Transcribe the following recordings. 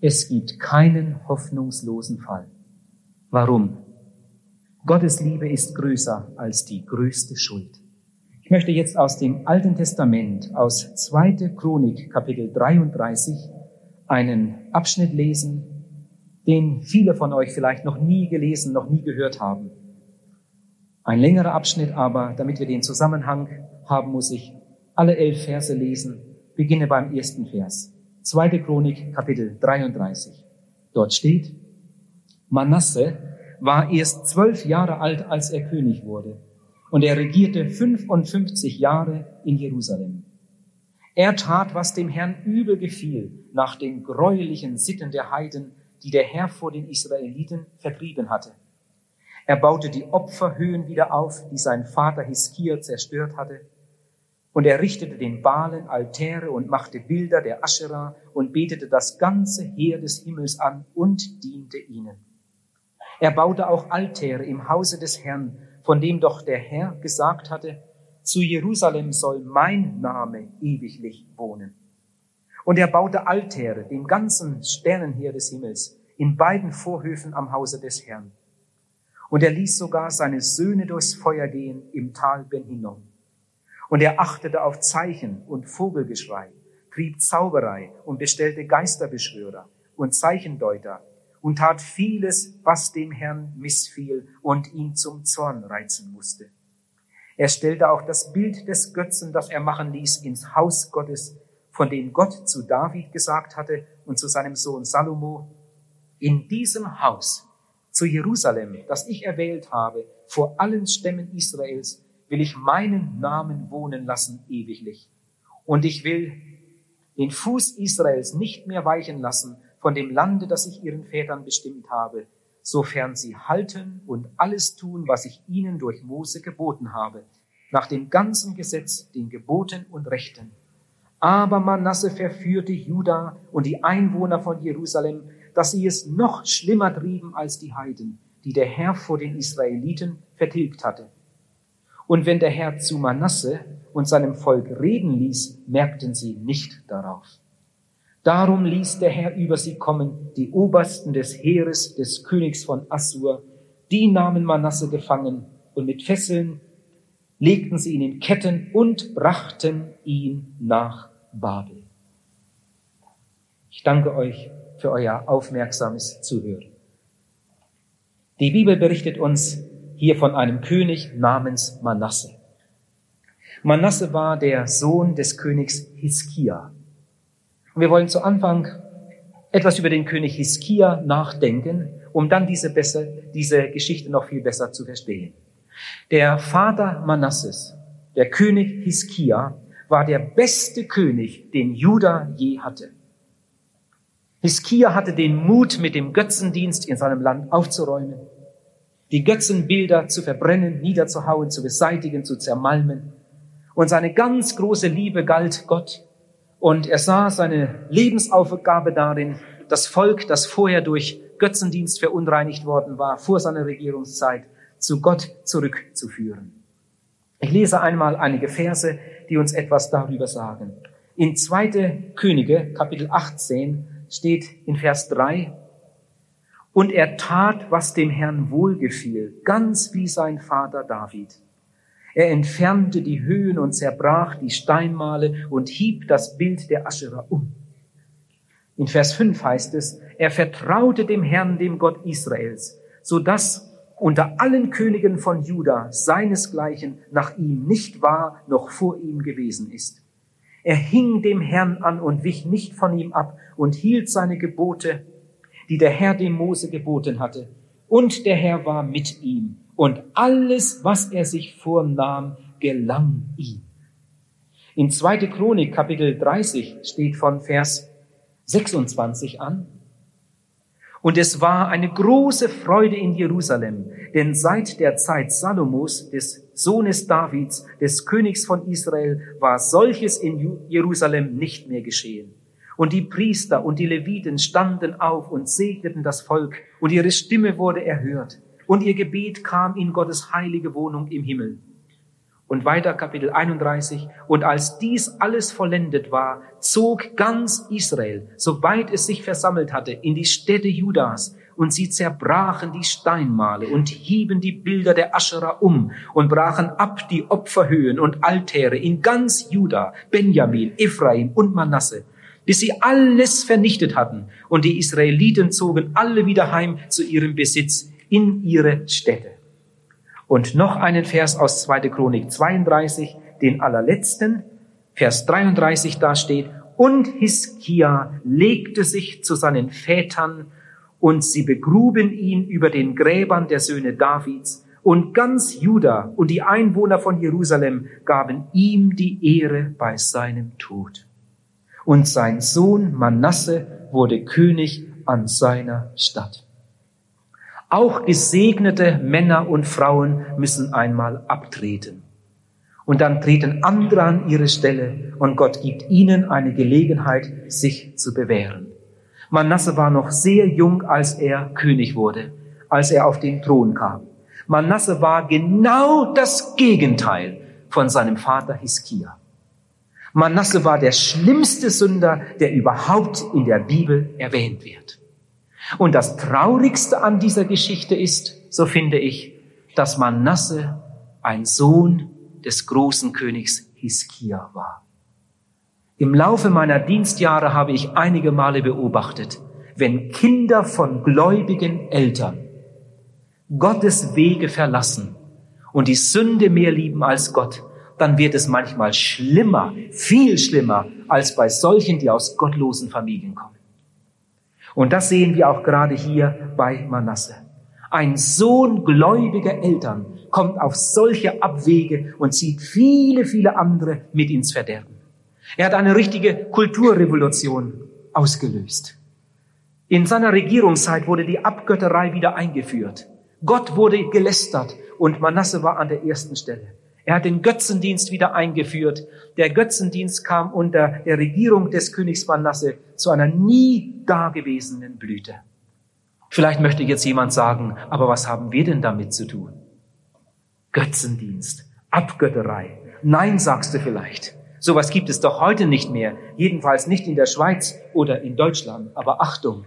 Es gibt keinen hoffnungslosen Fall. Warum? Gottes Liebe ist größer als die größte Schuld. Ich möchte jetzt aus dem Alten Testament, aus 2. Chronik, Kapitel 33, einen Abschnitt lesen, den viele von euch vielleicht noch nie gelesen, noch nie gehört haben. Ein längerer Abschnitt, aber damit wir den Zusammenhang haben, muss ich alle elf Verse lesen. Beginne beim ersten Vers. 2. Chronik, Kapitel 33. Dort steht, Manasse war erst zwölf Jahre alt, als er König wurde, und er regierte 55 Jahre in Jerusalem. Er tat, was dem Herrn übel gefiel, nach den gräulichen Sitten der Heiden, die der Herr vor den Israeliten vertrieben hatte. Er baute die Opferhöhen wieder auf, die sein Vater Hiskia zerstört hatte, und er richtete den Balen Altäre und machte Bilder der Aschera und betete das ganze Heer des Himmels an und diente ihnen. Er baute auch Altäre im Hause des Herrn, von dem doch der Herr gesagt hatte, zu Jerusalem soll mein Name ewiglich wohnen. Und er baute Altäre dem ganzen Sternenheer des Himmels in beiden Vorhöfen am Hause des Herrn. Und er ließ sogar seine Söhne durchs Feuer gehen im Tal Ben Hinnom. Und er achtete auf Zeichen und Vogelgeschrei, trieb Zauberei und bestellte Geisterbeschwörer und Zeichendeuter und tat vieles, was dem Herrn missfiel und ihn zum Zorn reizen musste. Er stellte auch das Bild des Götzen, das er machen ließ, ins Haus Gottes, von dem Gott zu David gesagt hatte und zu seinem Sohn Salomo, in diesem Haus, zu Jerusalem, das ich erwählt habe, vor allen Stämmen Israels, will ich meinen Namen wohnen lassen ewiglich. Und ich will den Fuß Israels nicht mehr weichen lassen von dem Lande, das ich ihren Vätern bestimmt habe, sofern sie halten und alles tun, was ich ihnen durch Mose geboten habe, nach dem ganzen Gesetz, den Geboten und Rechten. Aber Manasse verführte Juda und die Einwohner von Jerusalem, dass sie es noch schlimmer trieben als die Heiden, die der Herr vor den Israeliten vertilgt hatte. Und wenn der Herr zu Manasse und seinem Volk reden ließ, merkten sie nicht darauf. Darum ließ der Herr über sie kommen, die Obersten des Heeres des Königs von Assur, die nahmen Manasse gefangen und mit Fesseln legten sie ihn in Ketten und brachten ihn nach Babel. Ich danke euch für euer aufmerksames Zuhören. Die Bibel berichtet uns, hier von einem König namens Manasse. Manasse war der Sohn des Königs Hiskia. Und wir wollen zu Anfang etwas über den König Hiskia nachdenken, um dann diese, besser, diese Geschichte noch viel besser zu verstehen. Der Vater Manasses, der König Hiskia, war der beste König, den Juda je hatte. Hiskia hatte den Mut, mit dem Götzendienst in seinem Land aufzuräumen die Götzenbilder zu verbrennen, niederzuhauen, zu beseitigen, zu zermalmen. Und seine ganz große Liebe galt Gott. Und er sah seine Lebensaufgabe darin, das Volk, das vorher durch Götzendienst verunreinigt worden war, vor seiner Regierungszeit, zu Gott zurückzuführen. Ich lese einmal einige Verse, die uns etwas darüber sagen. In 2. Könige, Kapitel 18, steht in Vers 3, und er tat, was dem Herrn wohlgefiel, ganz wie sein Vater David. Er entfernte die Höhen und zerbrach die Steinmale und hieb das Bild der Aschera um. In Vers 5 heißt es, er vertraute dem Herrn, dem Gott Israels, so dass unter allen Königen von Juda seinesgleichen nach ihm nicht war, noch vor ihm gewesen ist. Er hing dem Herrn an und wich nicht von ihm ab und hielt seine Gebote die der Herr dem Mose geboten hatte. Und der Herr war mit ihm. Und alles, was er sich vornahm, gelang ihm. In 2. Chronik Kapitel 30 steht von Vers 26 an. Und es war eine große Freude in Jerusalem, denn seit der Zeit Salomos, des Sohnes Davids, des Königs von Israel, war solches in Jerusalem nicht mehr geschehen. Und die Priester und die Leviten standen auf und segneten das Volk, und ihre Stimme wurde erhört, und ihr Gebet kam in Gottes heilige Wohnung im Himmel. Und weiter Kapitel 31. Und als dies alles vollendet war, zog ganz Israel, soweit es sich versammelt hatte, in die Städte Judas. Und sie zerbrachen die Steinmale und hieben die Bilder der Ascherer um und brachen ab die Opferhöhen und Altäre in ganz Juda, Benjamin, Ephraim und Manasse, bis sie alles vernichtet hatten. Und die Israeliten zogen alle wieder heim zu ihrem Besitz in ihre Städte. Und noch einen Vers aus 2. Chronik 32, den allerletzten, Vers 33 da steht, und Hiskia legte sich zu seinen Vätern und sie begruben ihn über den Gräbern der Söhne Davids und ganz Juda und die Einwohner von Jerusalem gaben ihm die Ehre bei seinem Tod. Und sein Sohn Manasse wurde König an seiner Stadt. Auch gesegnete Männer und Frauen müssen einmal abtreten. Und dann treten andere an ihre Stelle und Gott gibt ihnen eine Gelegenheit, sich zu bewähren. Manasse war noch sehr jung, als er König wurde, als er auf den Thron kam. Manasse war genau das Gegenteil von seinem Vater Hiskia. Manasse war der schlimmste Sünder, der überhaupt in der Bibel erwähnt wird. Und das Traurigste an dieser Geschichte ist, so finde ich, dass Manasse ein Sohn des großen Königs Hiskia war. Im Laufe meiner Dienstjahre habe ich einige Male beobachtet, wenn Kinder von gläubigen Eltern Gottes Wege verlassen und die Sünde mehr lieben als Gott, dann wird es manchmal schlimmer, viel schlimmer als bei solchen, die aus gottlosen Familien kommen. Und das sehen wir auch gerade hier bei Manasse. Ein Sohn gläubiger Eltern kommt auf solche Abwege und zieht viele, viele andere mit ins Verderben. Er hat eine richtige Kulturrevolution ausgelöst. In seiner Regierungszeit wurde die Abgötterei wieder eingeführt. Gott wurde gelästert und Manasse war an der ersten Stelle. Er hat den Götzendienst wieder eingeführt. Der Götzendienst kam unter der Regierung des Königs Manasse zu einer nie dagewesenen Blüte. Vielleicht möchte jetzt jemand sagen, aber was haben wir denn damit zu tun? Götzendienst, Abgötterei. Nein, sagst du vielleicht. Sowas gibt es doch heute nicht mehr, jedenfalls nicht in der Schweiz oder in Deutschland. Aber Achtung,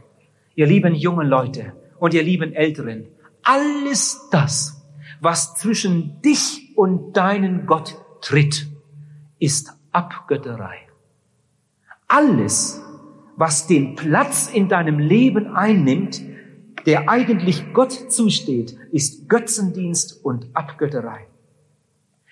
ihr lieben jungen Leute und ihr lieben Älteren, alles das, was zwischen dich und deinen Gott tritt, ist Abgötterei. Alles, was den Platz in deinem Leben einnimmt, der eigentlich Gott zusteht, ist Götzendienst und Abgötterei.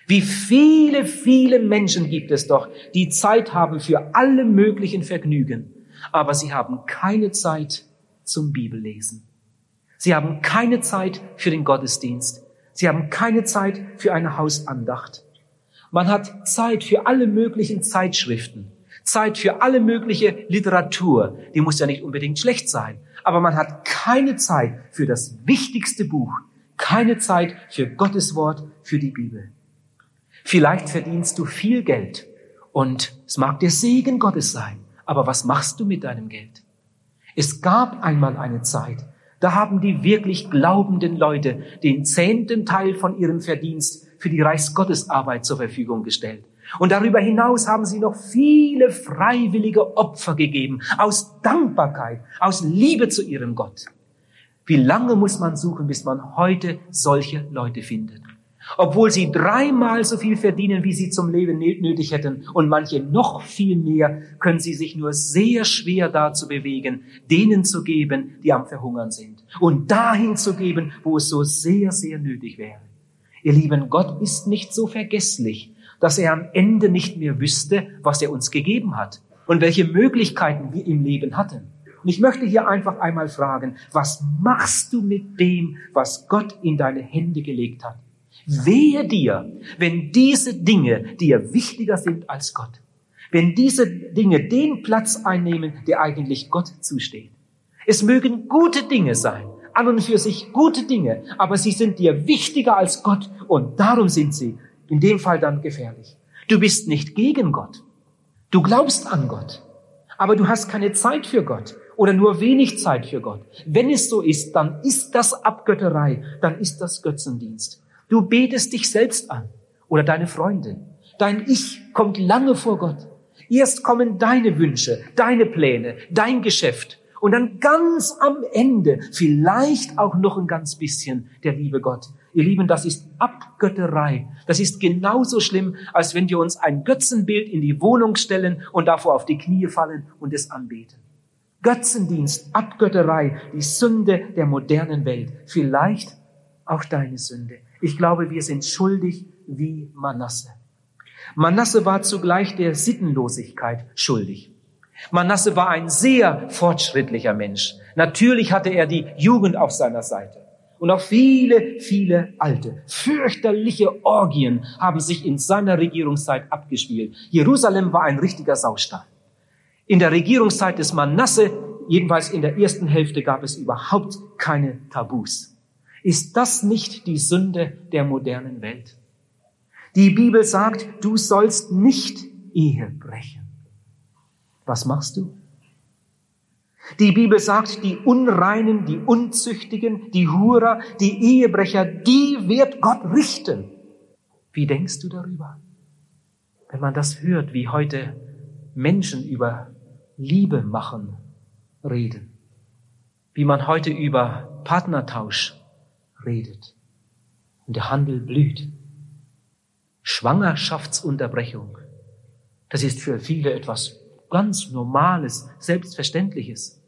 Wie viele, viele Menschen gibt es doch, die Zeit haben für alle möglichen Vergnügen, aber sie haben keine Zeit zum Bibellesen. Sie haben keine Zeit für den Gottesdienst. Sie haben keine Zeit für eine Hausandacht. Man hat Zeit für alle möglichen Zeitschriften, Zeit für alle mögliche Literatur. Die muss ja nicht unbedingt schlecht sein, aber man hat keine Zeit für das wichtigste Buch, keine Zeit für Gottes Wort, für die Bibel. Vielleicht verdienst du viel Geld und es mag der Segen Gottes sein, aber was machst du mit deinem Geld? Es gab einmal eine Zeit, da haben die wirklich glaubenden Leute den zehnten Teil von ihrem Verdienst für die Reichsgottesarbeit zur Verfügung gestellt. Und darüber hinaus haben sie noch viele freiwillige Opfer gegeben, aus Dankbarkeit, aus Liebe zu ihrem Gott. Wie lange muss man suchen, bis man heute solche Leute findet? Obwohl sie dreimal so viel verdienen, wie sie zum Leben nötig hätten, und manche noch viel mehr, können sie sich nur sehr schwer dazu bewegen, denen zu geben, die am Verhungern sind, und dahin zu geben, wo es so sehr, sehr nötig wäre. Ihr Lieben, Gott ist nicht so vergesslich, dass er am Ende nicht mehr wüsste, was er uns gegeben hat und welche Möglichkeiten wir im Leben hatten. Und ich möchte hier einfach einmal fragen, was machst du mit dem, was Gott in deine Hände gelegt hat? Wehe dir, wenn diese Dinge dir wichtiger sind als Gott. Wenn diese Dinge den Platz einnehmen, der eigentlich Gott zusteht. Es mögen gute Dinge sein, an und für sich gute Dinge, aber sie sind dir wichtiger als Gott und darum sind sie in dem Fall dann gefährlich. Du bist nicht gegen Gott. Du glaubst an Gott, aber du hast keine Zeit für Gott oder nur wenig Zeit für Gott. Wenn es so ist, dann ist das Abgötterei, dann ist das Götzendienst. Du betest dich selbst an oder deine Freundin. Dein Ich kommt lange vor Gott. Erst kommen deine Wünsche, deine Pläne, dein Geschäft. Und dann ganz am Ende vielleicht auch noch ein ganz bisschen der liebe Gott. Ihr Lieben, das ist Abgötterei. Das ist genauso schlimm, als wenn wir uns ein Götzenbild in die Wohnung stellen und davor auf die Knie fallen und es anbeten. Götzendienst, Abgötterei, die Sünde der modernen Welt. Vielleicht auch deine Sünde. Ich glaube, wir sind schuldig wie Manasse. Manasse war zugleich der Sittenlosigkeit schuldig. Manasse war ein sehr fortschrittlicher Mensch. Natürlich hatte er die Jugend auf seiner Seite. Und auch viele, viele alte, fürchterliche Orgien haben sich in seiner Regierungszeit abgespielt. Jerusalem war ein richtiger Saustall. In der Regierungszeit des Manasse, jedenfalls in der ersten Hälfte, gab es überhaupt keine Tabus. Ist das nicht die Sünde der modernen Welt? Die Bibel sagt, du sollst nicht Ehe brechen. Was machst du? Die Bibel sagt, die Unreinen, die Unzüchtigen, die Hurer, die Ehebrecher, die wird Gott richten. Wie denkst du darüber? Wenn man das hört, wie heute Menschen über Liebe machen, reden. Wie man heute über Partnertausch redet. Und der Handel blüht. Schwangerschaftsunterbrechung. Das ist für viele etwas ganz Normales, Selbstverständliches.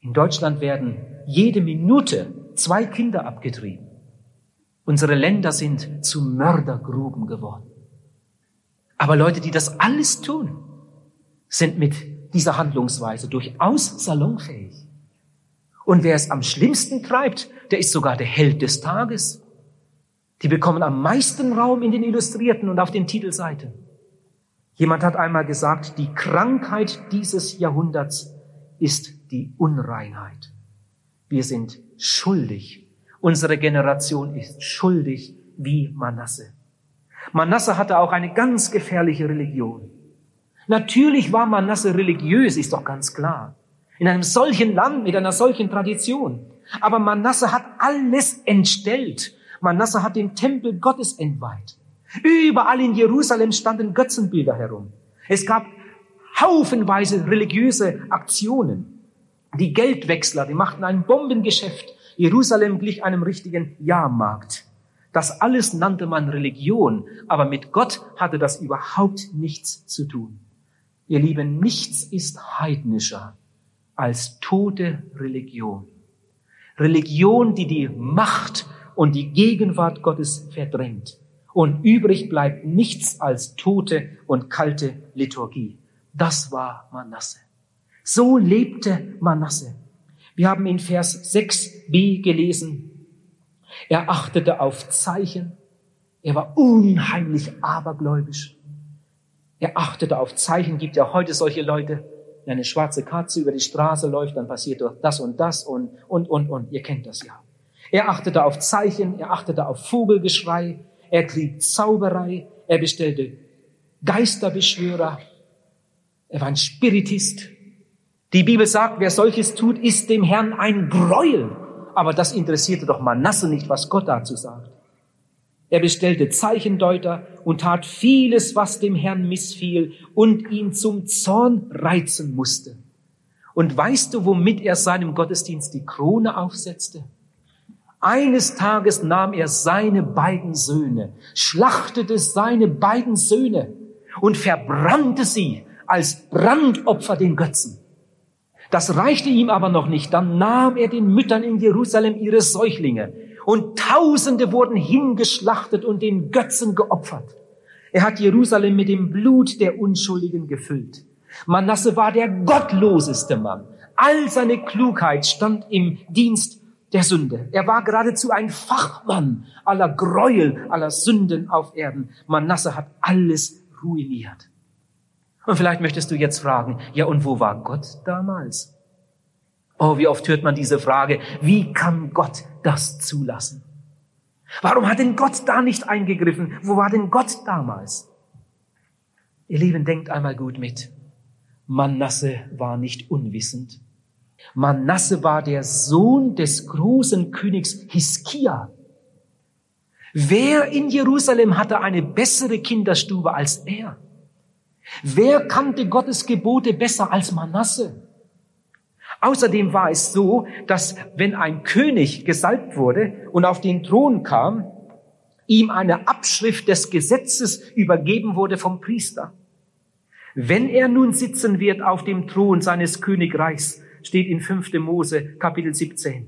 In Deutschland werden jede Minute zwei Kinder abgetrieben. Unsere Länder sind zu Mördergruben geworden. Aber Leute, die das alles tun, sind mit dieser Handlungsweise durchaus salonfähig. Und wer es am schlimmsten treibt, der ist sogar der Held des Tages. Die bekommen am meisten Raum in den Illustrierten und auf den Titelseiten. Jemand hat einmal gesagt, die Krankheit dieses Jahrhunderts ist die Unreinheit. Wir sind schuldig. Unsere Generation ist schuldig wie Manasse. Manasse hatte auch eine ganz gefährliche Religion. Natürlich war Manasse religiös, ist doch ganz klar. In einem solchen Land mit einer solchen Tradition. Aber Manasse hat alles entstellt. Manasse hat den Tempel Gottes entweiht. Überall in Jerusalem standen Götzenbilder herum. Es gab haufenweise religiöse Aktionen. Die Geldwechsler, die machten ein Bombengeschäft. Jerusalem glich einem richtigen Jahrmarkt. Das alles nannte man Religion, aber mit Gott hatte das überhaupt nichts zu tun. Ihr Lieben, nichts ist heidnischer als tote Religion. Religion, die die Macht und die Gegenwart Gottes verdrängt. Und übrig bleibt nichts als tote und kalte Liturgie. Das war Manasse. So lebte Manasse. Wir haben in Vers 6b gelesen, er achtete auf Zeichen, er war unheimlich abergläubisch. Er achtete auf Zeichen, gibt ja heute solche Leute, wenn eine schwarze Katze über die Straße läuft, dann passiert doch das und das und, und, und, und. Ihr kennt das ja. Er achtete auf Zeichen, er achtete auf Vogelgeschrei, er trieb Zauberei, er bestellte Geisterbeschwörer, er war ein Spiritist. Die Bibel sagt, wer solches tut, ist dem Herrn ein Gräuel. Aber das interessierte doch Manasse nicht, was Gott dazu sagt. Er bestellte Zeichendeuter und tat vieles, was dem Herrn missfiel und ihn zum Zorn reizen musste. Und weißt du, womit er seinem Gottesdienst die Krone aufsetzte? Eines Tages nahm er seine beiden Söhne, schlachtete seine beiden Söhne und verbrannte sie als Brandopfer den Götzen. Das reichte ihm aber noch nicht. Dann nahm er den Müttern in Jerusalem ihre Säuglinge und Tausende wurden hingeschlachtet und den Götzen geopfert. Er hat Jerusalem mit dem Blut der Unschuldigen gefüllt. Manasse war der gottloseste Mann. All seine Klugheit stand im Dienst der Sünde. Er war geradezu ein Fachmann aller Gräuel, aller Sünden auf Erden. Manasse hat alles ruiniert. Und vielleicht möchtest du jetzt fragen, ja und wo war Gott damals? Oh, wie oft hört man diese Frage, wie kann Gott das zulassen? Warum hat denn Gott da nicht eingegriffen? Wo war denn Gott damals? Ihr Lieben, denkt einmal gut mit. Manasse war nicht unwissend. Manasse war der Sohn des großen Königs Hiskia. Wer in Jerusalem hatte eine bessere Kinderstube als er? Wer kannte Gottes Gebote besser als Manasse? Außerdem war es so, dass wenn ein König gesalbt wurde und auf den Thron kam, ihm eine Abschrift des Gesetzes übergeben wurde vom Priester. Wenn er nun sitzen wird auf dem Thron seines Königreichs, steht in 5. Mose Kapitel 17,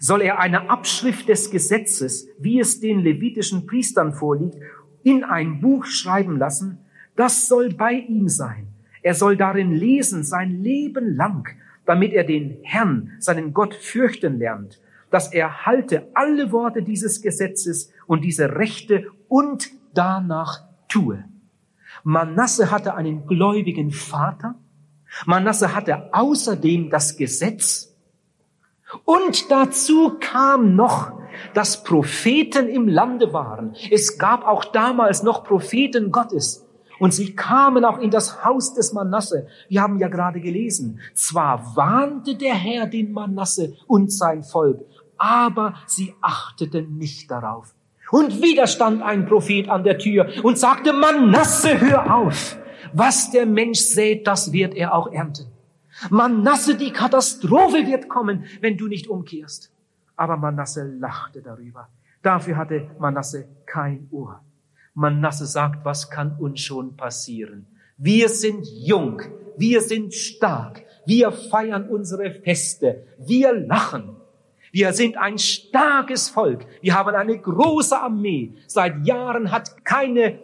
soll er eine Abschrift des Gesetzes, wie es den levitischen Priestern vorliegt, in ein Buch schreiben lassen, das soll bei ihm sein. Er soll darin lesen sein Leben lang, damit er den Herrn, seinen Gott, fürchten lernt, dass er halte alle Worte dieses Gesetzes und diese Rechte und danach tue. Manasse hatte einen gläubigen Vater. Manasse hatte außerdem das Gesetz. Und dazu kam noch, dass Propheten im Lande waren. Es gab auch damals noch Propheten Gottes. Und sie kamen auch in das Haus des Manasse. Wir haben ja gerade gelesen. Zwar warnte der Herr den Manasse und sein Volk, aber sie achteten nicht darauf. Und wieder stand ein Prophet an der Tür und sagte, Manasse, hör auf. Was der Mensch sät, das wird er auch ernten. Manasse, die Katastrophe wird kommen, wenn du nicht umkehrst. Aber Manasse lachte darüber. Dafür hatte Manasse kein Ohr. Manasse sagt, was kann uns schon passieren? Wir sind jung, wir sind stark, wir feiern unsere Feste, wir lachen. Wir sind ein starkes Volk. Wir haben eine große Armee. Seit Jahren hat keine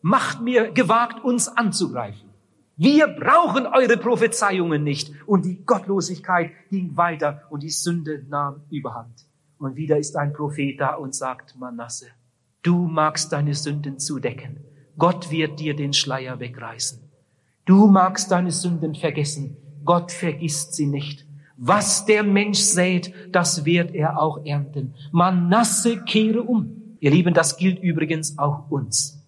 Macht mehr gewagt, uns anzugreifen. Wir brauchen eure Prophezeiungen nicht. Und die Gottlosigkeit ging weiter und die Sünde nahm überhand. Und wieder ist ein Prophet da und sagt, Manasse, du magst deine Sünden zudecken. Gott wird dir den Schleier wegreißen. Du magst deine Sünden vergessen. Gott vergisst sie nicht. Was der Mensch sät, das wird er auch ernten. Manasse kehre um. Ihr Lieben, das gilt übrigens auch uns.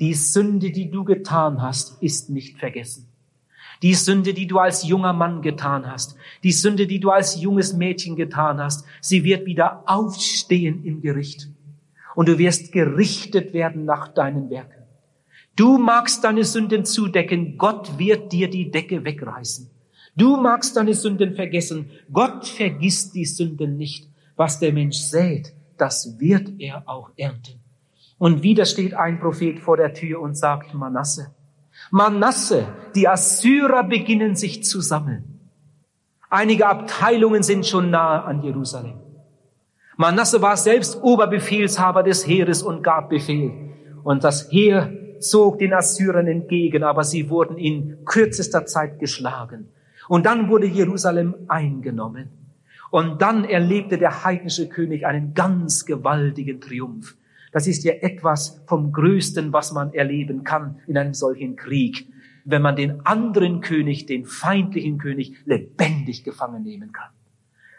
Die Sünde, die du getan hast, ist nicht vergessen. Die Sünde, die du als junger Mann getan hast, die Sünde, die du als junges Mädchen getan hast, sie wird wieder aufstehen im Gericht. Und du wirst gerichtet werden nach deinen Werken. Du magst deine Sünden zudecken, Gott wird dir die Decke wegreißen. Du magst deine Sünden vergessen. Gott vergisst die Sünden nicht. Was der Mensch sät, das wird er auch ernten. Und wieder steht ein Prophet vor der Tür und sagt, Manasse, Manasse, die Assyrer beginnen sich zu sammeln. Einige Abteilungen sind schon nahe an Jerusalem. Manasse war selbst Oberbefehlshaber des Heeres und gab Befehl. Und das Heer zog den Assyrern entgegen, aber sie wurden in kürzester Zeit geschlagen. Und dann wurde Jerusalem eingenommen. Und dann erlebte der heidnische König einen ganz gewaltigen Triumph. Das ist ja etwas vom Größten, was man erleben kann in einem solchen Krieg, wenn man den anderen König, den feindlichen König, lebendig gefangen nehmen kann.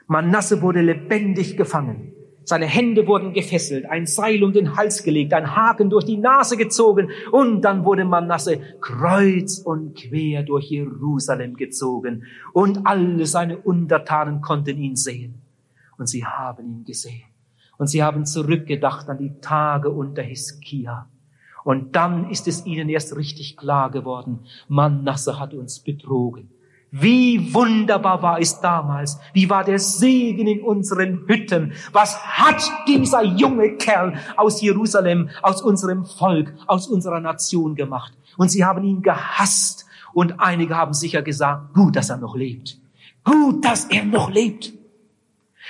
Manasse wurde lebendig gefangen. Seine Hände wurden gefesselt, ein Seil um den Hals gelegt, ein Haken durch die Nase gezogen und dann wurde Manasse kreuz und quer durch Jerusalem gezogen und alle seine Untertanen konnten ihn sehen und sie haben ihn gesehen und sie haben zurückgedacht an die Tage unter Hiskia. Und dann ist es ihnen erst richtig klar geworden, Manasse hat uns betrogen. Wie wunderbar war es damals. Wie war der Segen in unseren Hütten. Was hat dieser junge Kerl aus Jerusalem, aus unserem Volk, aus unserer Nation gemacht? Und sie haben ihn gehasst. Und einige haben sicher gesagt, gut, dass er noch lebt. Gut, dass er noch lebt.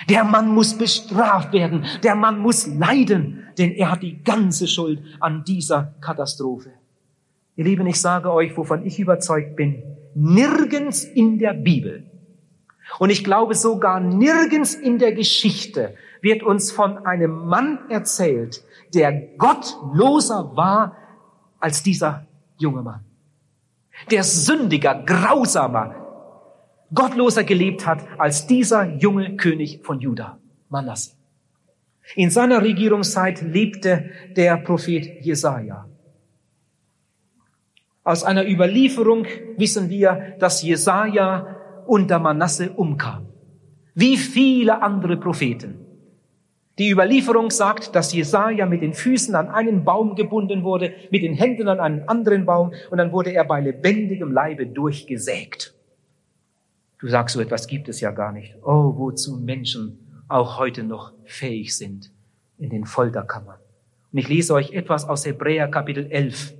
Der Mann muss bestraft werden. Der Mann muss leiden, denn er hat die ganze Schuld an dieser Katastrophe. Ihr Lieben, ich sage euch, wovon ich überzeugt bin, nirgends in der Bibel und ich glaube sogar nirgends in der Geschichte wird uns von einem Mann erzählt, der gottloser war als dieser junge Mann. Der sündiger, grausamer, gottloser gelebt hat als dieser junge König von Juda, Manasse. In seiner Regierungszeit lebte der Prophet Jesaja. Aus einer Überlieferung wissen wir, dass Jesaja unter Manasse umkam. Wie viele andere Propheten. Die Überlieferung sagt, dass Jesaja mit den Füßen an einen Baum gebunden wurde, mit den Händen an einen anderen Baum und dann wurde er bei lebendigem Leibe durchgesägt. Du sagst, so etwas gibt es ja gar nicht. Oh, wozu Menschen auch heute noch fähig sind in den Folterkammern. Und ich lese euch etwas aus Hebräer Kapitel 11.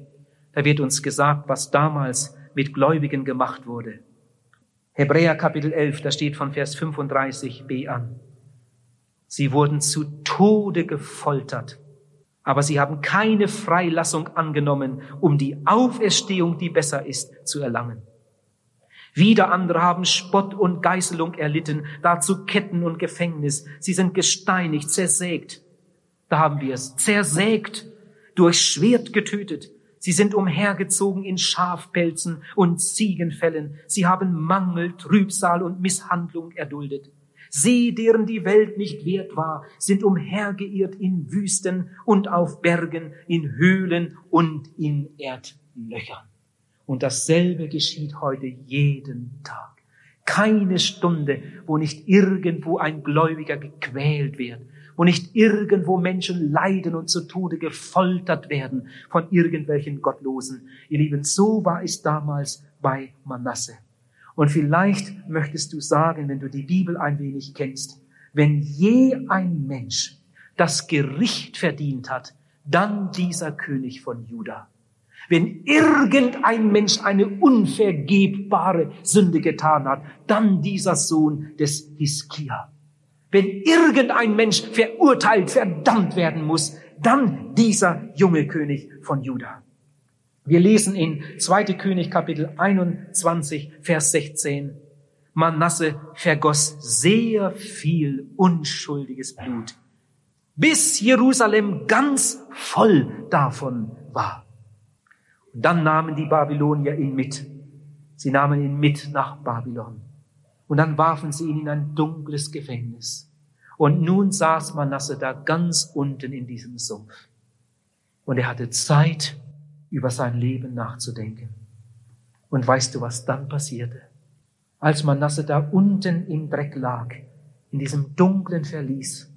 Da wird uns gesagt, was damals mit Gläubigen gemacht wurde. Hebräer Kapitel 11, da steht von Vers 35b an. Sie wurden zu Tode gefoltert, aber sie haben keine Freilassung angenommen, um die Auferstehung, die besser ist, zu erlangen. Wieder andere haben Spott und Geißelung erlitten, dazu Ketten und Gefängnis. Sie sind gesteinigt, zersägt. Da haben wir es. Zersägt, durch Schwert getötet. Sie sind umhergezogen in Schafpelzen und Ziegenfällen. Sie haben Mangel, Trübsal und Misshandlung erduldet. Sie, deren die Welt nicht wert war, sind umhergeirrt in Wüsten und auf Bergen, in Höhlen und in Erdlöchern. Und dasselbe geschieht heute jeden Tag. Keine Stunde, wo nicht irgendwo ein Gläubiger gequält wird, wo nicht irgendwo Menschen leiden und zu Tode gefoltert werden von irgendwelchen Gottlosen. Ihr Lieben, so war es damals bei Manasse. Und vielleicht möchtest du sagen, wenn du die Bibel ein wenig kennst, wenn je ein Mensch das Gericht verdient hat, dann dieser König von Juda. Wenn irgendein Mensch eine unvergebbare Sünde getan hat, dann dieser Sohn des Hiskia. Wenn irgendein Mensch verurteilt, verdammt werden muss, dann dieser junge König von Juda. Wir lesen in 2. König Kapitel 21, Vers 16. Manasse vergoss sehr viel unschuldiges Blut, bis Jerusalem ganz voll davon war. Und dann nahmen die Babylonier ihn mit. Sie nahmen ihn mit nach Babylon. Und dann warfen sie ihn in ein dunkles Gefängnis. Und nun saß Manasse da ganz unten in diesem Sumpf. Und er hatte Zeit, über sein Leben nachzudenken. Und weißt du, was dann passierte? Als Manasse da unten im Dreck lag, in diesem dunklen Verlies,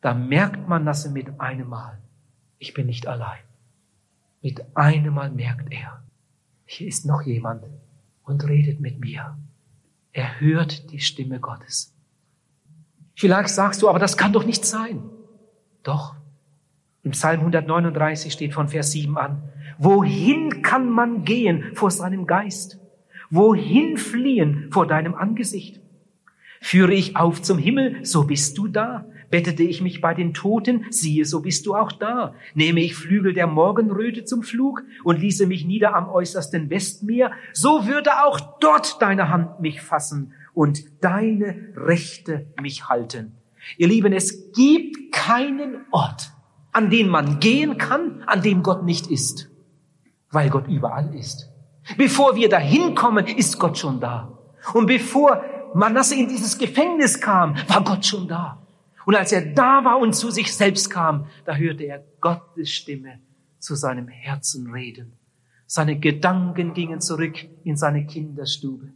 da merkt Manasse mit einem Mal, ich bin nicht allein. Mit einem Mal merkt er, hier ist noch jemand und redet mit mir. Er hört die Stimme Gottes. Vielleicht sagst du, aber das kann doch nicht sein. Doch, im Psalm 139 steht von Vers 7 an, wohin kann man gehen vor seinem Geist? Wohin fliehen vor deinem Angesicht? Führe ich auf zum Himmel, so bist du da. Bettete ich mich bei den Toten, siehe, so bist du auch da. Nehme ich Flügel der Morgenröte zum Flug und ließe mich nieder am äußersten Westmeer, so würde auch dort deine Hand mich fassen und deine Rechte mich halten. Ihr Lieben, es gibt keinen Ort, an den man gehen kann, an dem Gott nicht ist, weil Gott überall ist. Bevor wir dahin kommen, ist Gott schon da. Und bevor Manasse in dieses Gefängnis kam, war Gott schon da. Und als er da war und zu sich selbst kam, da hörte er Gottes Stimme zu seinem Herzen reden. Seine Gedanken gingen zurück in seine Kinderstube.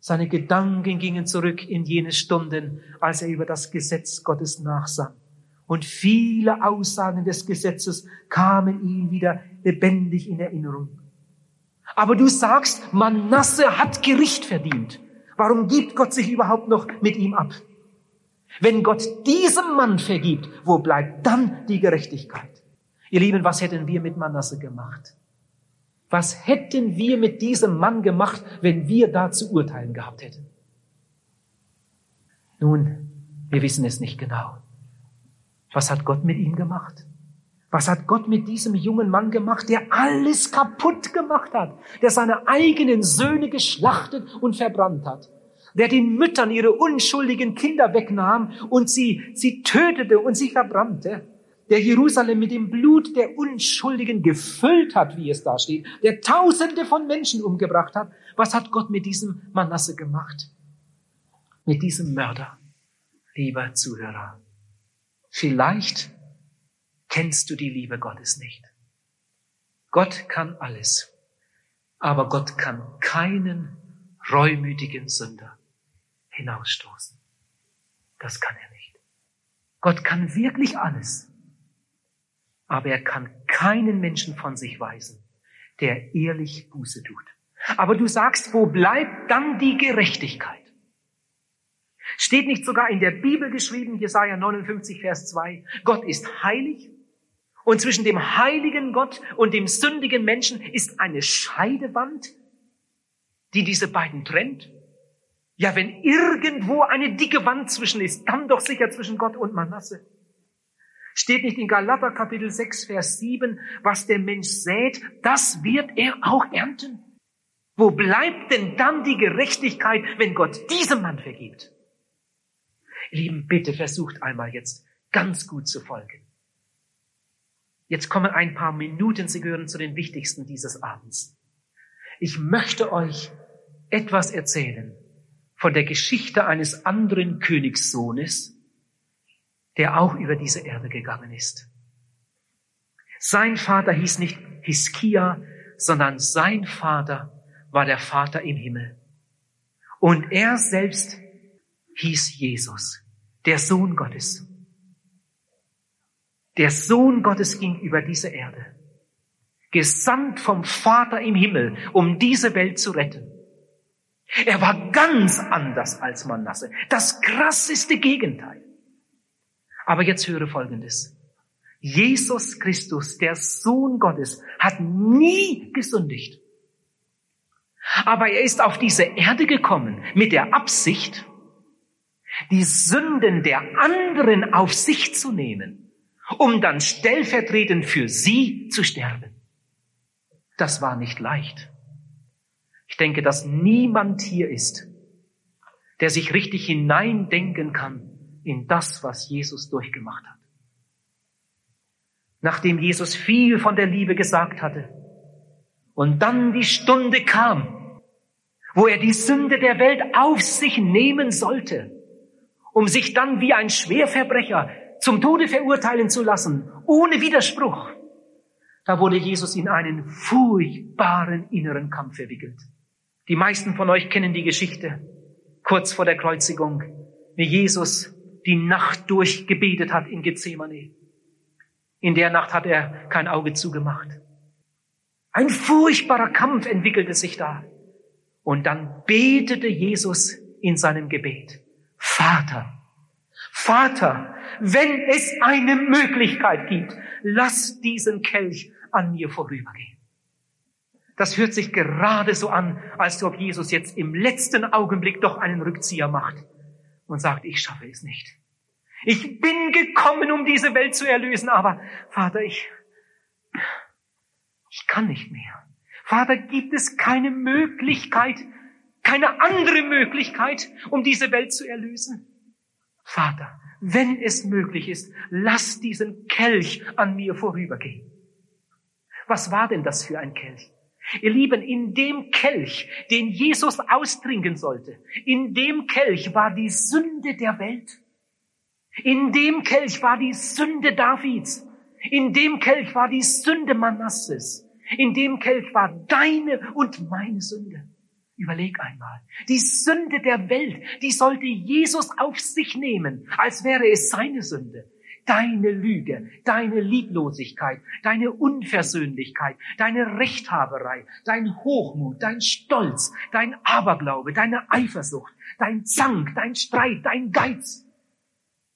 Seine Gedanken gingen zurück in jene Stunden, als er über das Gesetz Gottes nachsann und viele Aussagen des Gesetzes kamen ihm wieder lebendig in Erinnerung. Aber du sagst, Manasse hat Gericht verdient. Warum gibt Gott sich überhaupt noch mit ihm ab? Wenn Gott diesem Mann vergibt, wo bleibt dann die Gerechtigkeit? Ihr Lieben, was hätten wir mit Manasse gemacht? Was hätten wir mit diesem Mann gemacht, wenn wir da zu urteilen gehabt hätten? Nun, wir wissen es nicht genau. Was hat Gott mit ihm gemacht? Was hat Gott mit diesem jungen Mann gemacht, der alles kaputt gemacht hat, der seine eigenen Söhne geschlachtet und verbrannt hat, der den Müttern ihre unschuldigen Kinder wegnahm und sie, sie tötete und sie verbrannte, der Jerusalem mit dem Blut der Unschuldigen gefüllt hat, wie es da steht, der Tausende von Menschen umgebracht hat. Was hat Gott mit diesem Manasse gemacht? Mit diesem Mörder, lieber Zuhörer. Vielleicht kennst du die Liebe Gottes nicht. Gott kann alles, aber Gott kann keinen reumütigen Sünder hinausstoßen. Das kann er nicht. Gott kann wirklich alles. Aber er kann keinen Menschen von sich weisen, der ehrlich Buße tut. Aber du sagst, wo bleibt dann die Gerechtigkeit? Steht nicht sogar in der Bibel geschrieben, Jesaja 59, Vers 2, Gott ist heilig und zwischen dem heiligen Gott und dem sündigen Menschen ist eine Scheidewand, die diese beiden trennt? Ja, wenn irgendwo eine dicke Wand zwischen ist, dann doch sicher zwischen Gott und Manasse. Steht nicht in Galater Kapitel 6, Vers 7, was der Mensch sät, das wird er auch ernten. Wo bleibt denn dann die Gerechtigkeit, wenn Gott diesem Mann vergibt? Lieben, bitte versucht einmal jetzt ganz gut zu folgen. Jetzt kommen ein paar Minuten, Sie gehören zu den wichtigsten dieses Abends. Ich möchte euch etwas erzählen von der Geschichte eines anderen Königssohnes, der auch über diese Erde gegangen ist. Sein Vater hieß nicht Hiskia, sondern sein Vater war der Vater im Himmel. Und er selbst hieß Jesus, der Sohn Gottes. Der Sohn Gottes ging über diese Erde, gesandt vom Vater im Himmel, um diese Welt zu retten. Er war ganz anders als Manasse, das krasseste Gegenteil. Aber jetzt höre Folgendes. Jesus Christus, der Sohn Gottes, hat nie gesündigt. Aber er ist auf diese Erde gekommen mit der Absicht, die Sünden der anderen auf sich zu nehmen um dann stellvertretend für sie zu sterben. Das war nicht leicht. Denke, dass niemand hier ist, der sich richtig hineindenken kann in das, was Jesus durchgemacht hat. Nachdem Jesus viel von der Liebe gesagt hatte und dann die Stunde kam, wo er die Sünde der Welt auf sich nehmen sollte, um sich dann wie ein Schwerverbrecher zum Tode verurteilen zu lassen, ohne Widerspruch. Da wurde Jesus in einen furchtbaren inneren Kampf verwickelt. Die meisten von euch kennen die Geschichte kurz vor der Kreuzigung, wie Jesus die Nacht durchgebetet hat in Gethsemane. In der Nacht hat er kein Auge zugemacht. Ein furchtbarer Kampf entwickelte sich da. Und dann betete Jesus in seinem Gebet, Vater, Vater, wenn es eine Möglichkeit gibt, lass diesen Kelch an mir vorübergehen. Das hört sich gerade so an, als ob Jesus jetzt im letzten Augenblick doch einen Rückzieher macht und sagt, ich schaffe es nicht. Ich bin gekommen, um diese Welt zu erlösen, aber Vater, ich, ich kann nicht mehr. Vater, gibt es keine Möglichkeit, keine andere Möglichkeit, um diese Welt zu erlösen? Vater, wenn es möglich ist, lass diesen Kelch an mir vorübergehen. Was war denn das für ein Kelch? Ihr Lieben, in dem Kelch, den Jesus austrinken sollte, in dem Kelch war die Sünde der Welt. In dem Kelch war die Sünde Davids. In dem Kelch war die Sünde Manasses. In dem Kelch war deine und meine Sünde. Überleg einmal. Die Sünde der Welt, die sollte Jesus auf sich nehmen, als wäre es seine Sünde. Deine Lüge, deine Lieblosigkeit, deine Unversöhnlichkeit, deine Rechthaberei, dein Hochmut, dein Stolz, dein Aberglaube, deine Eifersucht, dein Zank, dein Streit, dein Geiz,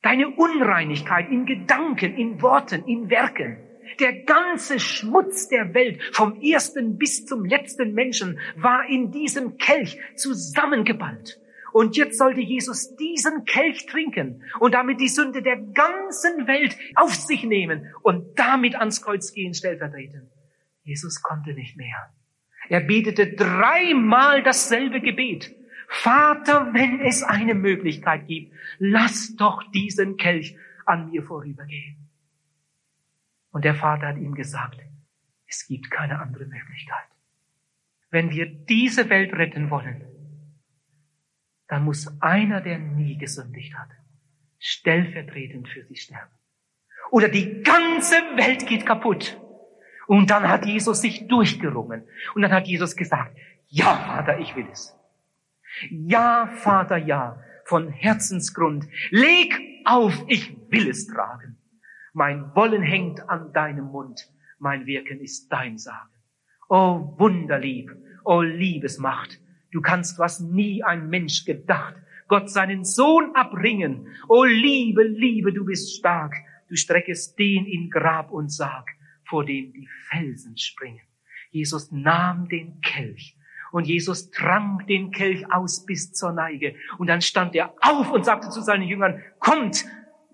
deine Unreinigkeit in Gedanken, in Worten, in Werken, der ganze Schmutz der Welt, vom ersten bis zum letzten Menschen, war in diesem Kelch zusammengeballt. Und jetzt sollte Jesus diesen Kelch trinken und damit die Sünde der ganzen Welt auf sich nehmen und damit ans Kreuz gehen stellvertretend. Jesus konnte nicht mehr. Er betete dreimal dasselbe Gebet. Vater, wenn es eine Möglichkeit gibt, lass doch diesen Kelch an mir vorübergehen. Und der Vater hat ihm gesagt, es gibt keine andere Möglichkeit. Wenn wir diese Welt retten wollen, dann muss einer, der nie gesündigt hat, stellvertretend für sie sterben. Oder die ganze Welt geht kaputt. Und dann hat Jesus sich durchgerungen. Und dann hat Jesus gesagt, ja, Vater, ich will es. Ja, Vater, ja, von Herzensgrund. Leg auf, ich will es tragen. Mein Wollen hängt an deinem Mund, mein Wirken ist dein Sagen. O wunderlieb, o Liebesmacht, du kannst, was nie ein Mensch gedacht, Gott seinen Sohn abringen. O Liebe, Liebe, du bist stark, du streckest den in Grab und Sarg, vor dem die Felsen springen. Jesus nahm den Kelch und Jesus trank den Kelch aus bis zur Neige. Und dann stand er auf und sagte zu seinen Jüngern, kommt,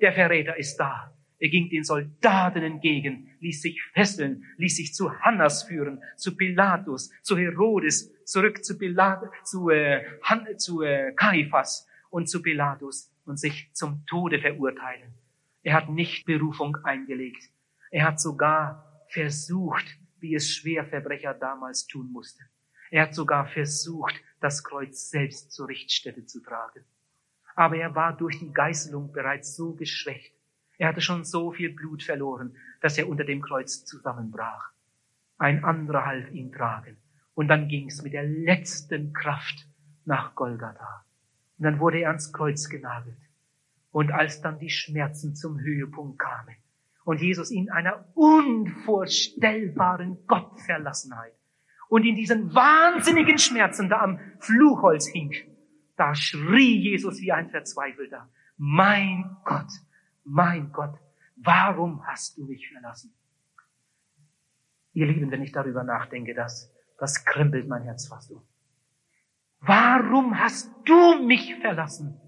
der Verräter ist da. Er ging den Soldaten entgegen, ließ sich fesseln, ließ sich zu Hannas führen, zu Pilatus, zu Herodes, zurück zu, Pilat, zu, äh, zu äh, Kaiphas und zu Pilatus und sich zum Tode verurteilen. Er hat nicht Berufung eingelegt. Er hat sogar versucht, wie es Schwerverbrecher damals tun mussten. Er hat sogar versucht, das Kreuz selbst zur Richtstätte zu tragen. Aber er war durch die Geißelung bereits so geschwächt, er hatte schon so viel Blut verloren, dass er unter dem Kreuz zusammenbrach. Ein anderer half ihn tragen. Und dann ging es mit der letzten Kraft nach Golgatha. Und dann wurde er ans Kreuz genagelt. Und als dann die Schmerzen zum Höhepunkt kamen und Jesus in einer unvorstellbaren Gottverlassenheit und in diesen wahnsinnigen Schmerzen da am Fluchholz hing, da schrie Jesus wie ein Verzweifelter, mein Gott, mein Gott, warum hast du mich verlassen? Ihr Lieben, wenn ich darüber nachdenke, das, das krempelt mein Herz fast um. Warum hast du mich verlassen?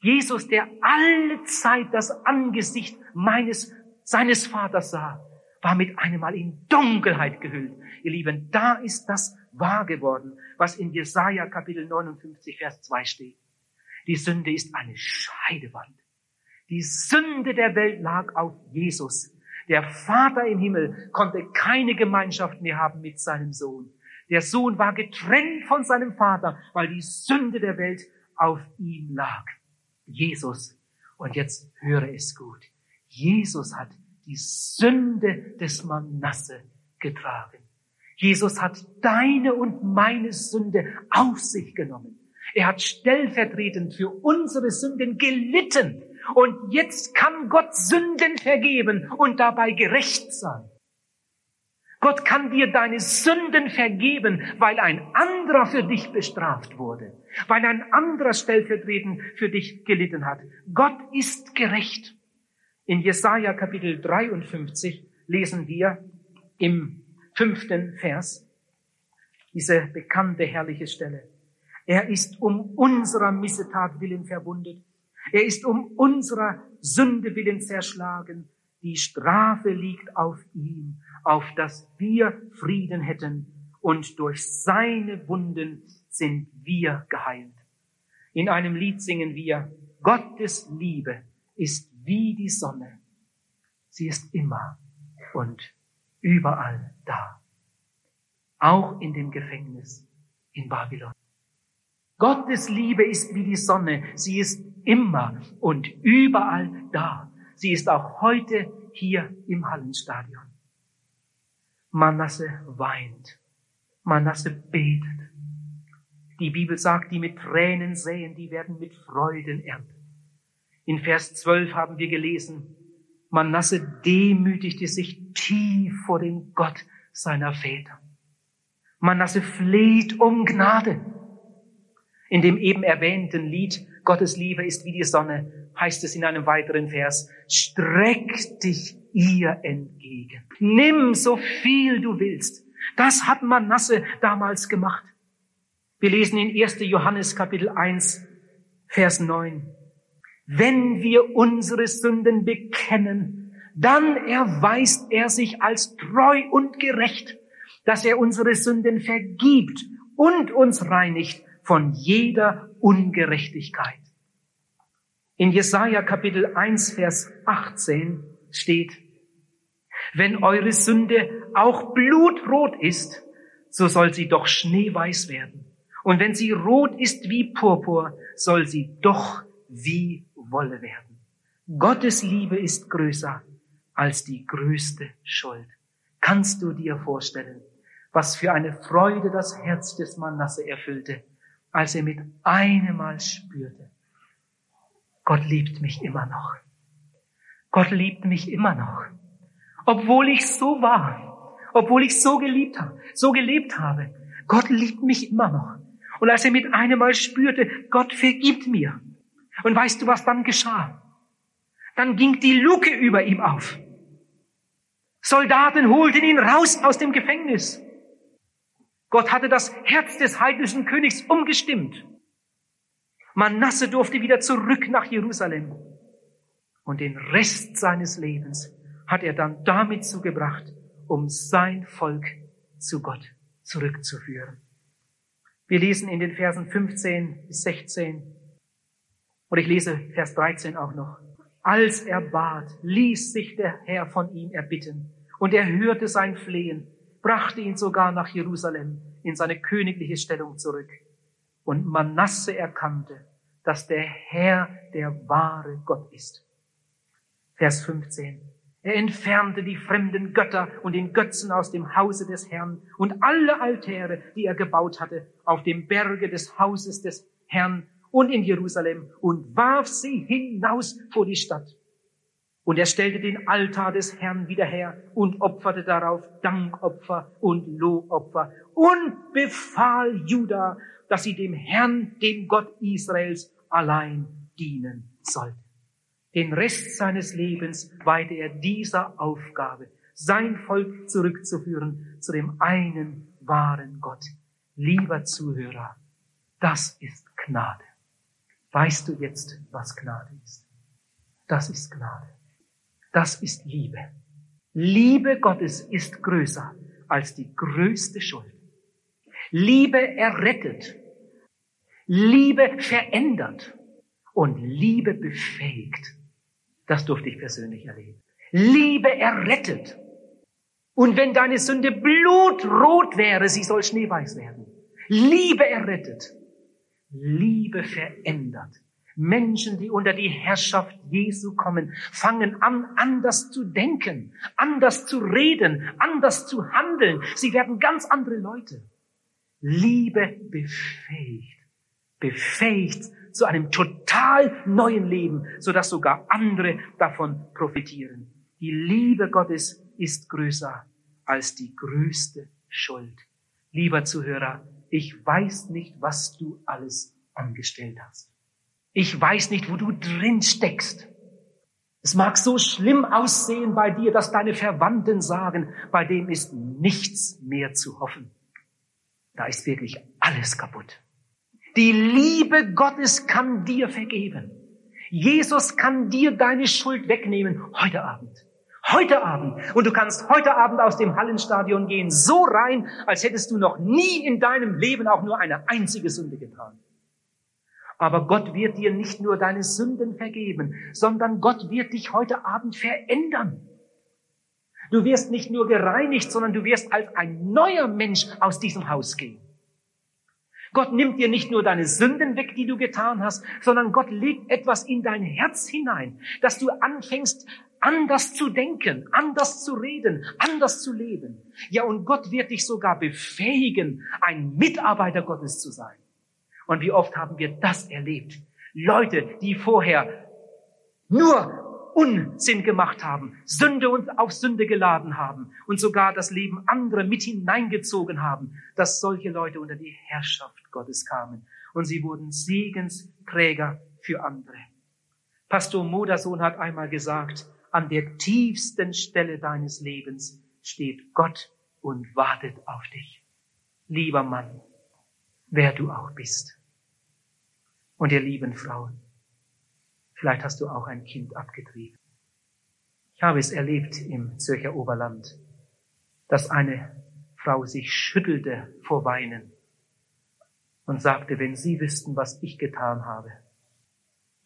Jesus, der alle Zeit das Angesicht meines, seines Vaters sah, war mit einem Mal in Dunkelheit gehüllt. Ihr Lieben, da ist das wahr geworden, was in Jesaja Kapitel 59, Vers 2 steht. Die Sünde ist eine Scheidewand. Die Sünde der Welt lag auf Jesus. Der Vater im Himmel konnte keine Gemeinschaft mehr haben mit seinem Sohn. Der Sohn war getrennt von seinem Vater, weil die Sünde der Welt auf ihm lag. Jesus. Und jetzt höre es gut. Jesus hat die Sünde des Manasse getragen. Jesus hat deine und meine Sünde auf sich genommen. Er hat stellvertretend für unsere Sünden gelitten und jetzt kann Gott Sünden vergeben und dabei gerecht sein. Gott kann dir deine Sünden vergeben, weil ein anderer für dich bestraft wurde, weil ein anderer stellvertretend für dich gelitten hat. Gott ist gerecht. In Jesaja Kapitel 53 lesen wir im fünften Vers diese bekannte herrliche Stelle. Er ist um unserer Missetat willen verwundet er ist um unserer Sünde willen zerschlagen. Die Strafe liegt auf ihm, auf dass wir Frieden hätten. Und durch seine Wunden sind wir geheilt. In einem Lied singen wir, Gottes Liebe ist wie die Sonne. Sie ist immer und überall da. Auch in dem Gefängnis in Babylon. Gottes Liebe ist wie die Sonne. Sie ist immer und überall da. Sie ist auch heute hier im Hallenstadion. Manasse weint. Manasse betet. Die Bibel sagt, die mit Tränen säen, die werden mit Freuden ernten. In Vers 12 haben wir gelesen, Manasse demütigte sich tief vor dem Gott seiner Väter. Manasse fleht um Gnade. In dem eben erwähnten Lied Gottes Liebe ist wie die Sonne, heißt es in einem weiteren Vers. Streck dich ihr entgegen. Nimm so viel du willst. Das hat Manasse damals gemacht. Wir lesen in 1. Johannes Kapitel 1, Vers 9. Wenn wir unsere Sünden bekennen, dann erweist er sich als treu und gerecht, dass er unsere Sünden vergibt und uns reinigt von jeder Ungerechtigkeit. In Jesaja Kapitel 1, Vers 18 steht, wenn eure Sünde auch blutrot ist, so soll sie doch schneeweiß werden. Und wenn sie rot ist wie Purpur, soll sie doch wie Wolle werden. Gottes Liebe ist größer als die größte Schuld. Kannst du dir vorstellen, was für eine Freude das Herz des Manasse erfüllte, als er mit einem Mal spürte, Gott liebt mich immer noch. Gott liebt mich immer noch. Obwohl ich so war, obwohl ich so geliebt habe, so gelebt habe, Gott liebt mich immer noch. Und als er mit einem Mal spürte, Gott vergibt mir. Und weißt du, was dann geschah? Dann ging die Luke über ihm auf. Soldaten holten ihn raus aus dem Gefängnis. Gott hatte das Herz des heidnischen Königs umgestimmt. Manasse durfte wieder zurück nach Jerusalem. Und den Rest seines Lebens hat er dann damit zugebracht, um sein Volk zu Gott zurückzuführen. Wir lesen in den Versen 15 bis 16 und ich lese Vers 13 auch noch. Als er bat, ließ sich der Herr von ihm erbitten und er hörte sein Flehen, brachte ihn sogar nach Jerusalem in seine königliche Stellung zurück. Und Manasse erkannte, dass der Herr der wahre Gott ist. Vers 15. Er entfernte die fremden Götter und den Götzen aus dem Hause des Herrn und alle Altäre, die er gebaut hatte, auf dem Berge des Hauses des Herrn und in Jerusalem und warf sie hinaus vor die Stadt. Und er stellte den Altar des Herrn wieder her und opferte darauf Dankopfer und Lohopfer und befahl Juda, dass sie dem Herrn, dem Gott Israels, allein dienen sollten. Den Rest seines Lebens weihte er dieser Aufgabe, sein Volk zurückzuführen zu dem einen wahren Gott. Lieber Zuhörer, das ist Gnade. Weißt du jetzt, was Gnade ist? Das ist Gnade. Das ist Liebe. Liebe Gottes ist größer als die größte Schuld. Liebe errettet. Liebe verändert. Und Liebe befähigt. Das durfte ich persönlich erleben. Liebe errettet. Und wenn deine Sünde blutrot wäre, sie soll schneeweiß werden. Liebe errettet. Liebe verändert. Menschen, die unter die Herrschaft Jesu kommen, fangen an, anders zu denken, anders zu reden, anders zu handeln. Sie werden ganz andere Leute. Liebe befähigt, befähigt zu einem total neuen Leben, sodass sogar andere davon profitieren. Die Liebe Gottes ist größer als die größte Schuld. Lieber Zuhörer, ich weiß nicht, was du alles angestellt hast. Ich weiß nicht, wo du drin steckst. Es mag so schlimm aussehen bei dir, dass deine Verwandten sagen, bei dem ist nichts mehr zu hoffen. Da ist wirklich alles kaputt. Die Liebe Gottes kann dir vergeben. Jesus kann dir deine Schuld wegnehmen heute Abend. Heute Abend. Und du kannst heute Abend aus dem Hallenstadion gehen, so rein, als hättest du noch nie in deinem Leben auch nur eine einzige Sünde getan. Aber Gott wird dir nicht nur deine Sünden vergeben, sondern Gott wird dich heute Abend verändern. Du wirst nicht nur gereinigt, sondern du wirst als ein neuer Mensch aus diesem Haus gehen. Gott nimmt dir nicht nur deine Sünden weg, die du getan hast, sondern Gott legt etwas in dein Herz hinein, dass du anfängst, anders zu denken, anders zu reden, anders zu leben. Ja, und Gott wird dich sogar befähigen, ein Mitarbeiter Gottes zu sein. Und wie oft haben wir das erlebt? Leute, die vorher nur Unsinn gemacht haben, Sünde und auf Sünde geladen haben und sogar das Leben anderer mit hineingezogen haben, dass solche Leute unter die Herrschaft Gottes kamen und sie wurden Segensträger für andere. Pastor Modersohn hat einmal gesagt, an der tiefsten Stelle deines Lebens steht Gott und wartet auf dich. Lieber Mann, wer du auch bist. Und ihr lieben Frauen, Vielleicht hast du auch ein Kind abgetrieben. Ich habe es erlebt im Zürcher Oberland, dass eine Frau sich schüttelte vor Weinen und sagte, wenn Sie wüssten, was ich getan habe,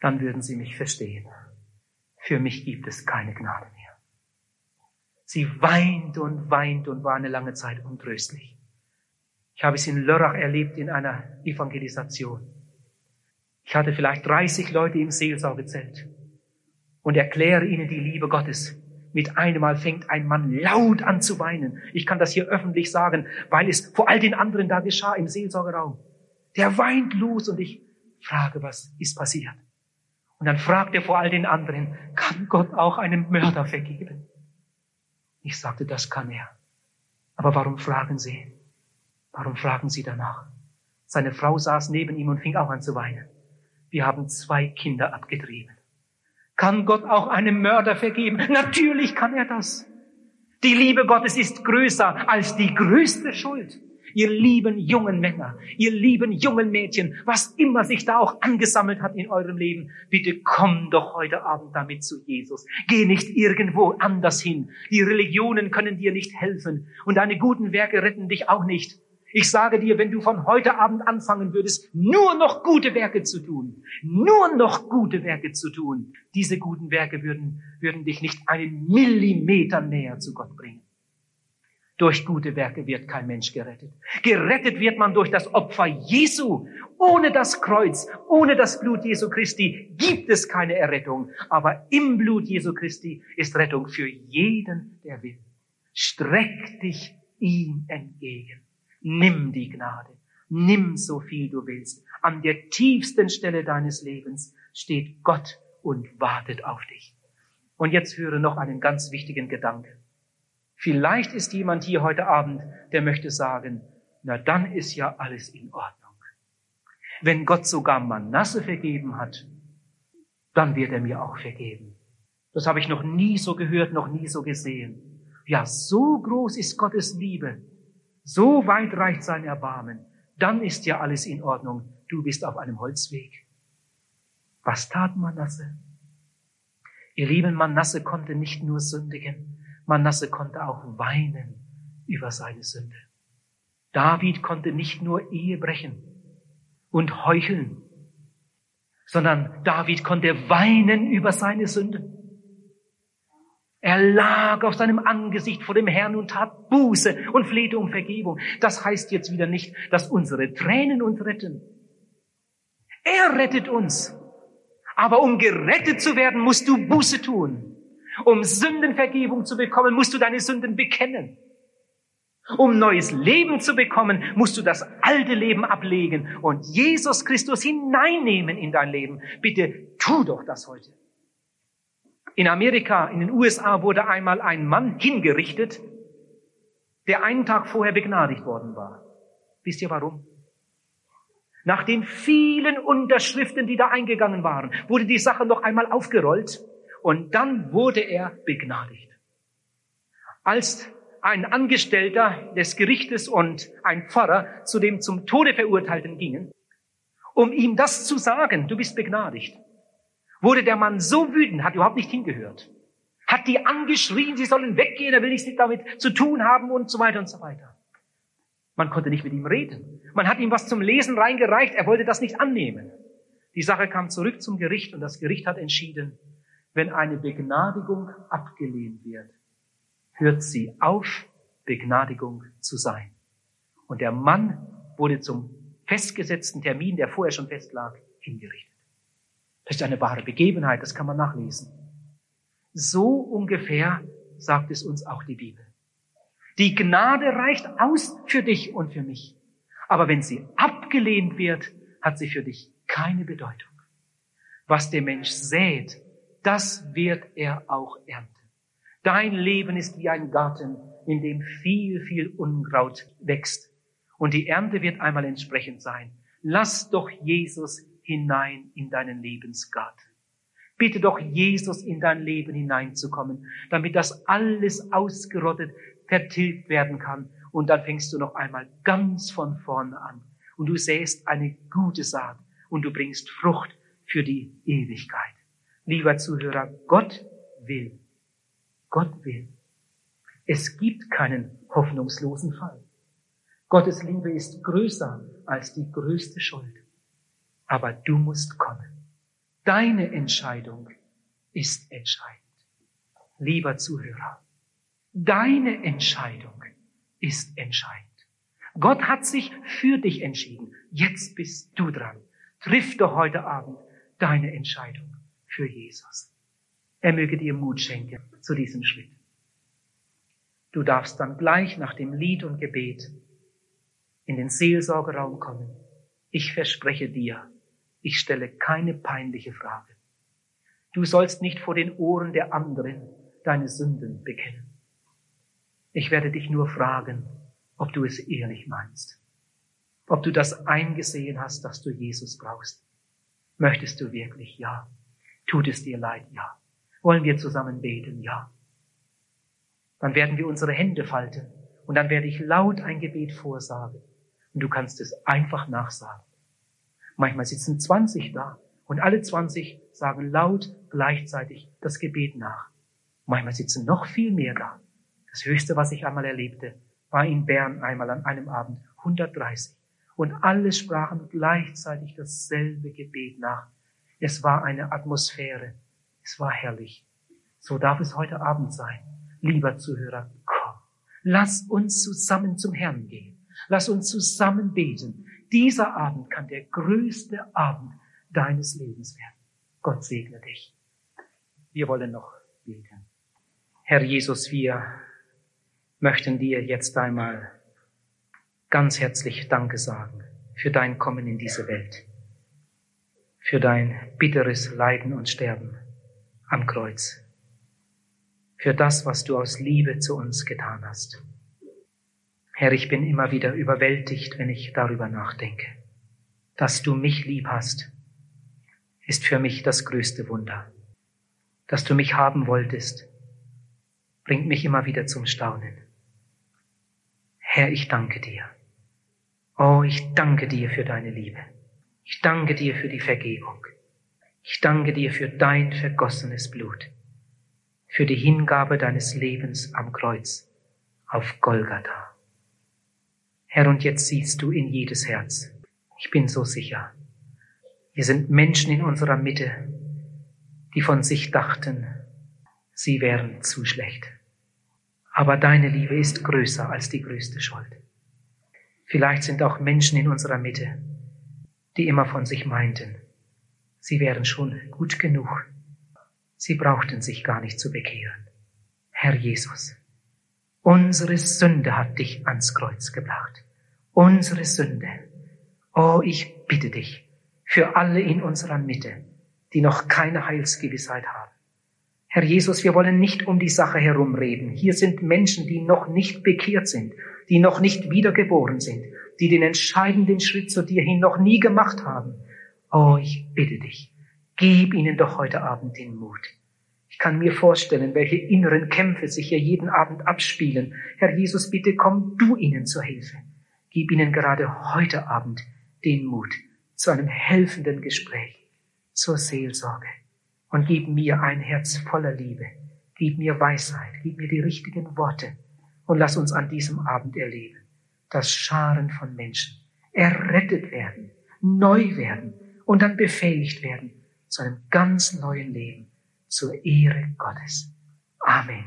dann würden Sie mich verstehen. Für mich gibt es keine Gnade mehr. Sie weint und weint und war eine lange Zeit untröstlich. Ich habe es in Lörrach erlebt in einer Evangelisation. Ich hatte vielleicht 30 Leute im Seelsorgezelt und erkläre ihnen die Liebe Gottes. Mit einem Mal fängt ein Mann laut an zu weinen. Ich kann das hier öffentlich sagen, weil es vor all den anderen da geschah im Seelsorgeraum. Der weint los und ich frage, was ist passiert? Und dann fragt er vor all den anderen, kann Gott auch einem Mörder vergeben? Ich sagte, das kann er. Aber warum fragen Sie? Warum fragen Sie danach? Seine Frau saß neben ihm und fing auch an zu weinen. Wir haben zwei Kinder abgetrieben. Kann Gott auch einem Mörder vergeben? Natürlich kann er das. Die Liebe Gottes ist größer als die größte Schuld. Ihr lieben jungen Männer, ihr lieben jungen Mädchen, was immer sich da auch angesammelt hat in eurem Leben, bitte komm doch heute Abend damit zu Jesus. Geh nicht irgendwo anders hin. Die Religionen können dir nicht helfen und deine guten Werke retten dich auch nicht. Ich sage dir, wenn du von heute Abend anfangen würdest, nur noch gute Werke zu tun, nur noch gute Werke zu tun, diese guten Werke würden, würden dich nicht einen Millimeter näher zu Gott bringen. Durch gute Werke wird kein Mensch gerettet. Gerettet wird man durch das Opfer Jesu. Ohne das Kreuz, ohne das Blut Jesu Christi gibt es keine Errettung. Aber im Blut Jesu Christi ist Rettung für jeden, der will. Streck dich ihm entgegen. Nimm die Gnade. Nimm so viel du willst. An der tiefsten Stelle deines Lebens steht Gott und wartet auf dich. Und jetzt höre noch einen ganz wichtigen Gedanken. Vielleicht ist jemand hier heute Abend, der möchte sagen, na dann ist ja alles in Ordnung. Wenn Gott sogar Manasse vergeben hat, dann wird er mir auch vergeben. Das habe ich noch nie so gehört, noch nie so gesehen. Ja, so groß ist Gottes Liebe, so weit reicht sein Erbarmen, dann ist ja alles in Ordnung. Du bist auf einem Holzweg. Was tat Manasse? Ihr lieben, Manasse konnte nicht nur sündigen, Manasse konnte auch weinen über seine Sünde. David konnte nicht nur Ehe brechen und heucheln, sondern David konnte weinen über seine Sünden. Er lag auf seinem Angesicht vor dem Herrn und tat Buße und flehte um Vergebung. Das heißt jetzt wieder nicht, dass unsere Tränen uns retten. Er rettet uns. Aber um gerettet zu werden, musst du Buße tun. Um Sündenvergebung zu bekommen, musst du deine Sünden bekennen. Um neues Leben zu bekommen, musst du das alte Leben ablegen und Jesus Christus hineinnehmen in dein Leben. Bitte tu doch das heute. In Amerika, in den USA wurde einmal ein Mann hingerichtet, der einen Tag vorher begnadigt worden war. Wisst ihr warum? Nach den vielen Unterschriften, die da eingegangen waren, wurde die Sache noch einmal aufgerollt und dann wurde er begnadigt. Als ein Angestellter des Gerichtes und ein Pfarrer zu dem zum Tode verurteilten gingen, um ihm das zu sagen, du bist begnadigt, wurde der Mann so wütend, hat überhaupt nicht hingehört. Hat die angeschrien, sie sollen weggehen, er will nichts damit zu tun haben und so weiter und so weiter. Man konnte nicht mit ihm reden. Man hat ihm was zum Lesen reingereicht, er wollte das nicht annehmen. Die Sache kam zurück zum Gericht und das Gericht hat entschieden, wenn eine Begnadigung abgelehnt wird, hört sie auf, Begnadigung zu sein. Und der Mann wurde zum festgesetzten Termin, der vorher schon festlag, hingerichtet. Das ist eine wahre Begebenheit, das kann man nachlesen. So ungefähr sagt es uns auch die Bibel. Die Gnade reicht aus für dich und für mich. Aber wenn sie abgelehnt wird, hat sie für dich keine Bedeutung. Was der Mensch sät, das wird er auch ernten. Dein Leben ist wie ein Garten, in dem viel, viel Unkraut wächst. Und die Ernte wird einmal entsprechend sein. Lass doch Jesus hinein in deinen Lebensgarten. Bitte doch Jesus in dein Leben hineinzukommen, damit das alles ausgerottet, vertilgt werden kann. Und dann fängst du noch einmal ganz von vorne an. Und du säst eine gute Saat und du bringst Frucht für die Ewigkeit. Lieber Zuhörer, Gott will. Gott will. Es gibt keinen hoffnungslosen Fall. Gottes Liebe ist größer als die größte Schuld aber du musst kommen. Deine Entscheidung ist entscheidend. Lieber Zuhörer, deine Entscheidung ist entscheidend. Gott hat sich für dich entschieden. Jetzt bist du dran. Triff doch heute Abend deine Entscheidung für Jesus. Er möge dir Mut schenken zu diesem Schritt. Du darfst dann gleich nach dem Lied und Gebet in den Seelsorgeraum kommen. Ich verspreche dir, ich stelle keine peinliche Frage. Du sollst nicht vor den Ohren der anderen deine Sünden bekennen. Ich werde dich nur fragen, ob du es ehrlich meinst. Ob du das eingesehen hast, dass du Jesus brauchst. Möchtest du wirklich? Ja. Tut es dir leid? Ja. Wollen wir zusammen beten? Ja. Dann werden wir unsere Hände falten und dann werde ich laut ein Gebet vorsagen. Und du kannst es einfach nachsagen. Manchmal sitzen 20 da und alle 20 sagen laut gleichzeitig das Gebet nach. Manchmal sitzen noch viel mehr da. Das höchste, was ich einmal erlebte, war in Bern einmal an einem Abend 130. Und alle sprachen gleichzeitig dasselbe Gebet nach. Es war eine Atmosphäre. Es war herrlich. So darf es heute Abend sein. Lieber Zuhörer, komm. Lass uns zusammen zum Herrn gehen. Lass uns zusammen beten. Dieser Abend kann der größte Abend deines Lebens werden. Gott segne dich. Wir wollen noch beten. Herr Jesus, wir möchten dir jetzt einmal ganz herzlich Danke sagen für dein Kommen in diese Welt, für dein bitteres Leiden und Sterben am Kreuz, für das, was du aus Liebe zu uns getan hast. Herr, ich bin immer wieder überwältigt, wenn ich darüber nachdenke. Dass du mich lieb hast, ist für mich das größte Wunder. Dass du mich haben wolltest, bringt mich immer wieder zum Staunen. Herr, ich danke dir. Oh, ich danke dir für deine Liebe. Ich danke dir für die Vergebung. Ich danke dir für dein vergossenes Blut, für die Hingabe deines Lebens am Kreuz auf Golgatha. Herr, und jetzt siehst du in jedes Herz. Ich bin so sicher. Hier sind Menschen in unserer Mitte, die von sich dachten, sie wären zu schlecht. Aber deine Liebe ist größer als die größte Schuld. Vielleicht sind auch Menschen in unserer Mitte, die immer von sich meinten, sie wären schon gut genug. Sie brauchten sich gar nicht zu bekehren. Herr Jesus, unsere Sünde hat dich ans Kreuz gebracht unsere Sünde. Oh, ich bitte dich für alle in unserer Mitte, die noch keine Heilsgewissheit haben. Herr Jesus, wir wollen nicht um die Sache herumreden. Hier sind Menschen, die noch nicht bekehrt sind, die noch nicht wiedergeboren sind, die den entscheidenden Schritt zu dir hin noch nie gemacht haben. Oh, ich bitte dich, gib ihnen doch heute Abend den Mut. Ich kann mir vorstellen, welche inneren Kämpfe sich hier jeden Abend abspielen. Herr Jesus, bitte komm du ihnen zur Hilfe. Gib ihnen gerade heute Abend den Mut zu einem helfenden Gespräch, zur Seelsorge. Und gib mir ein Herz voller Liebe. Gib mir Weisheit. Gib mir die richtigen Worte. Und lass uns an diesem Abend erleben, dass Scharen von Menschen errettet werden, neu werden und dann befähigt werden zu einem ganz neuen Leben zur Ehre Gottes. Amen.